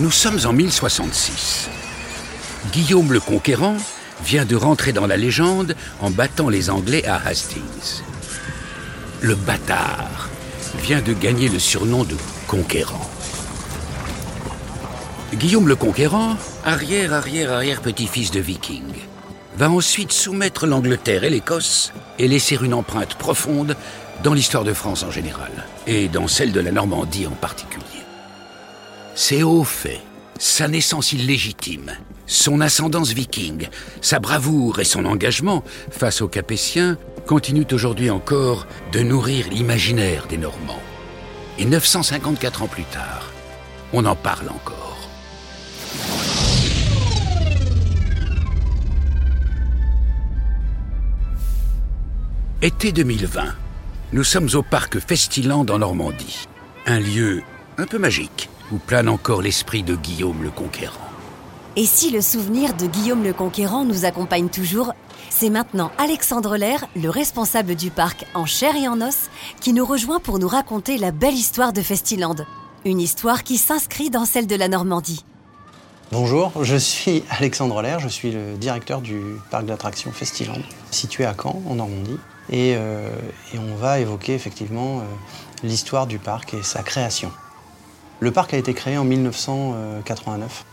Nous sommes en 1066. Guillaume le Conquérant vient de rentrer dans la légende en battant les Anglais à Hastings. Le bâtard vient de gagner le surnom de Conquérant. Guillaume le Conquérant, arrière-arrière-arrière-petit-fils de viking, va ensuite soumettre l'Angleterre et l'Écosse et laisser une empreinte profonde dans l'histoire de France en général, et dans celle de la Normandie en particulier. Ses hauts faits, sa naissance illégitime, son ascendance viking, sa bravoure et son engagement face aux Capétiens continuent aujourd'hui encore de nourrir l'imaginaire des Normands. Et 954 ans plus tard, on en parle encore. Été 2020, nous sommes au parc Festiland en Normandie. Un lieu un peu magique où plane encore l'esprit de Guillaume le Conquérant. Et si le souvenir de Guillaume le Conquérant nous accompagne toujours, c'est maintenant Alexandre Lair, le responsable du parc en chair et en os, qui nous rejoint pour nous raconter la belle histoire de Festiland. Une histoire qui s'inscrit dans celle de la Normandie. Bonjour, je suis Alexandre Lair, je suis le directeur du parc d'attractions Festiland, situé à Caen, en Normandie. Euh, et, on va évoquer effectivement euh, l'histoire du parc et sa création. Le parc a été créé en 1989.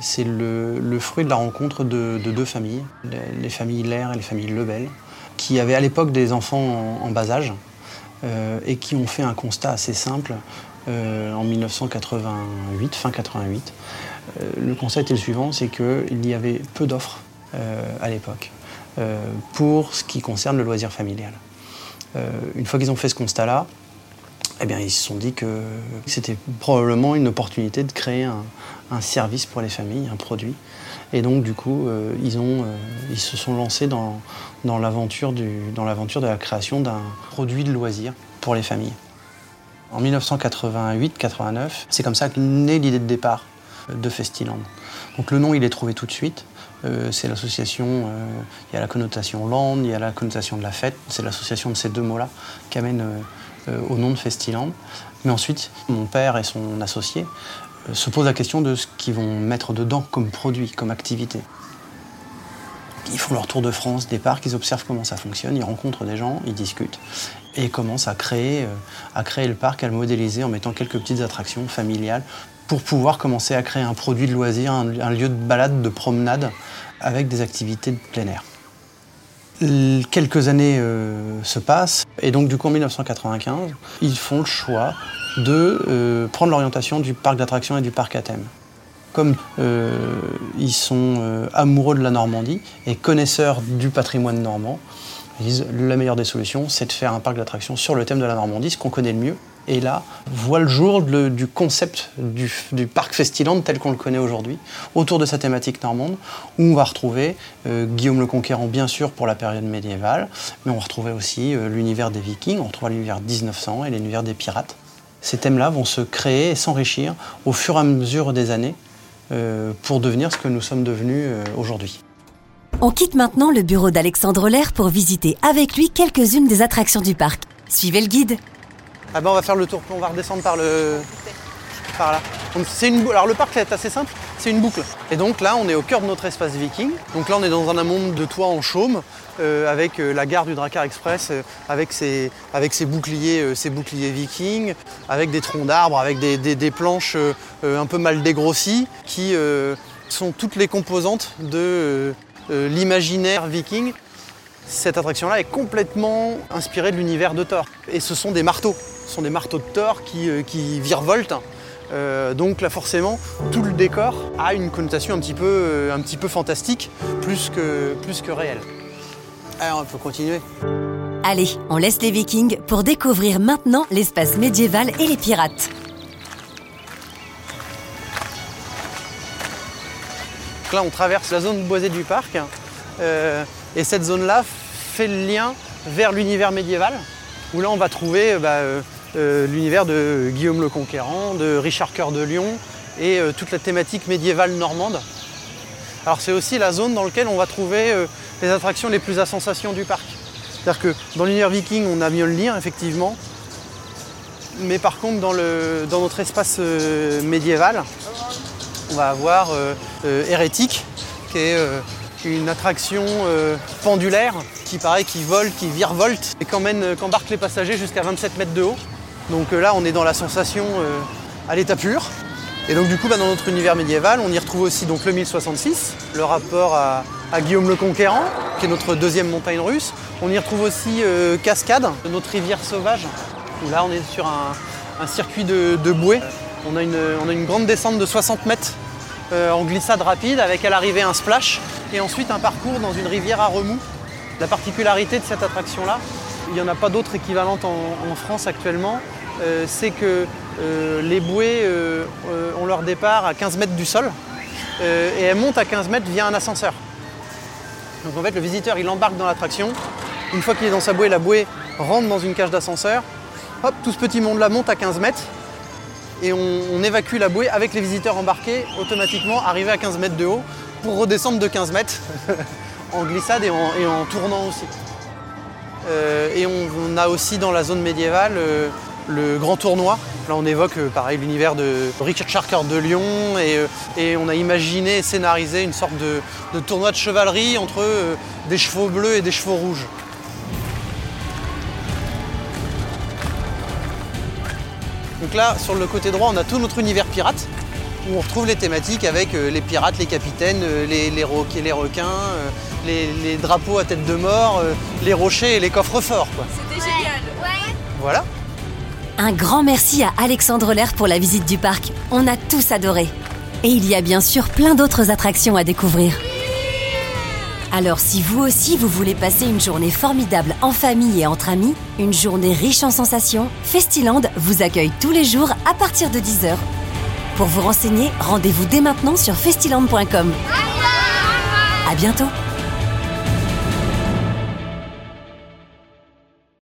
C'est le, fruit de la rencontre de, deux familles, les familles Lair et les familles Lebel, qui avaient à l'époque des enfants en, bas âge euh, et qui ont fait un constat assez simple en 1988, fin 88. le constat était le suivant, c'est qu'il y avait peu d'offres à l'époque. Euh, pour ce qui concerne le loisir familial. Euh, une fois qu'ils ont fait ce constat-là, eh bien, ils se sont dit que c'était probablement une opportunité de créer un, service pour les familles, un produit. Et donc, du coup, euh, ils, ont, ils se sont lancés dans, l'aventure de la création d'un produit de loisir pour les familles. En 1988-89, c'est comme ça que naît l'idée de départ de Festiland. Donc le nom, il est trouvé tout de suite. Euh, c'est l'association, euh, il y a la connotation land, il y a la connotation de la fête, c'est l'association de ces deux mots-là qui amène euh, au nom de Festiland. Mais ensuite, mon père et son associé se posent la question de ce qu'ils vont mettre dedans comme produit, comme activité. Ils font leur tour de France des parcs, ils observent comment ça fonctionne, ils rencontrent des gens, ils discutent et commencent à créer, à créer le parc, à le modéliser en mettant quelques petites attractions familiales pour pouvoir commencer à créer un produit de loisir, un, lieu de balade, de promenade, avec des activités de plein air. Quelques années euh, se passent, et donc du coup en 1995, ils font le choix de euh, prendre l'orientation du parc d'attractions et du parc à thème. Comme euh, ils sont amoureux de la Normandie et connaisseurs du patrimoine normand, ils disent la meilleure des solutions, c'est de faire un parc d'attractions sur le thème de la Normandie, ce qu'on connaît le mieux, et là voit le jour du concept du, parc Festiland tel qu'on le connaît aujourd'hui, autour de sa thématique normande, où on va retrouver euh, Guillaume le Conquérant, bien sûr, pour la période médiévale, mais on va retrouver aussi euh, l'univers des Vikings, on retrouvera l'univers 1900 et l'univers des pirates. Ces thèmes-là vont se créer et s'enrichir au fur et à mesure des années euh, pour devenir ce que nous sommes devenus aujourd'hui. On quitte maintenant le bureau d'Alexandre Lair pour visiter avec lui quelques-unes des attractions du parc. Suivez le guide. Ah ben on va faire le tour, on va redescendre par le. par là. Alors le parc est assez simple, c'est une boucle. Et donc là on est au cœur de notre espace viking. Donc là on est dans un monde de toit en chaume, euh, avec euh, la gare du Drakkar Express, euh, avec, ses, avec ses boucliers, ses boucliers vikings, avec des troncs d'arbres, avec des, planches un peu mal dégrossies, qui sont toutes les composantes de l'imaginaire viking. Cette attraction-là est complètement inspirée de l'univers de Thor. Et ce sont des marteaux. Ce sont des marteaux de Thor qui, euh, qui virevoltent. Euh, donc là forcément, tout le décor a une connotation un petit peu, euh, un petit peu fantastique, plus que, plus que réelle. Alors on peut continuer. Allez, on laisse les vikings pour découvrir maintenant l'espace médiéval et les pirates. Là on traverse la zone boisée du parc. et cette zone-là fait le lien vers l'univers médiéval, où là on va trouver bah, euh, l'univers de Guillaume le Conquérant, de Richard Cœur de Lion et euh, toute la thématique médiévale normande. Alors c'est aussi la zone dans laquelle on va trouver euh, les attractions les plus à sensation du parc. C'est-à-dire que dans l'univers viking, on a lire effectivement. Mais par contre, le, dans notre espace médiéval, On va avoir Hérétique, qui est une attraction pendulaire qui paraît qui vole, qui virevolte et qui embarque les passagers jusqu'à 27 mètres de haut. Donc là, on est dans la sensation à l'état pur. Et donc du coup, bah, dans notre univers médiéval, on y retrouve aussi donc, le 1066, le rapport à, Guillaume le Conquérant, qui est notre deuxième montagne russe. On y retrouve aussi euh, Cascade, notre rivière sauvage, où là on est sur un, circuit de, bouée. On a, une, grande descente de 60 mètres euh, en glissade rapide, avec à l'arrivée un splash, et ensuite un parcours dans une rivière à remous. La particularité de cette attraction-là, il n'y en a pas d'autres équivalentes en France actuellement, euh, c'est que euh, les bouées ont leur départ à 15 mètres du sol et elles montent à 15 mètres via un ascenseur. Donc en fait, le visiteur, il embarque dans l'attraction. Une fois qu'il est dans sa bouée, la bouée rentre dans une cage d'ascenseur. Hop, tout ce petit monde-là monte à 15 mètres et on, évacue la bouée avec les visiteurs embarqués automatiquement arrivés à 15 mètres de haut pour redescendre de 15 mètres en glissade et en, tournant aussi. et on, a aussi dans la zone médiévale le grand tournoi. Là, on évoque euh, pareil l'univers de Richard Sharker de Lyon euh, et, on a imaginé et scénarisé une sorte de, tournoi de chevalerie entre euh, des chevaux bleus et des chevaux rouges. Donc là, sur le côté droit, on a tout notre univers pirate, où on retrouve les thématiques avec les pirates, les capitaines, les, les, les requins, les, drapeaux à tête de mort, les rochers et les coffres forts. C'était génial. Ouais. Voilà. Un grand merci à Alexandre Lair pour la visite du parc. On a tous adoré. Et il y a bien sûr plein d'autres attractions à découvrir. Alors si vous aussi vous voulez passer une journée formidable en famille et entre amis, une journée riche en sensations, Festiland vous accueille tous les jours à partir de 10h. Pour vous renseigner, rendez-vous dès maintenant sur festiland.com. À bientôt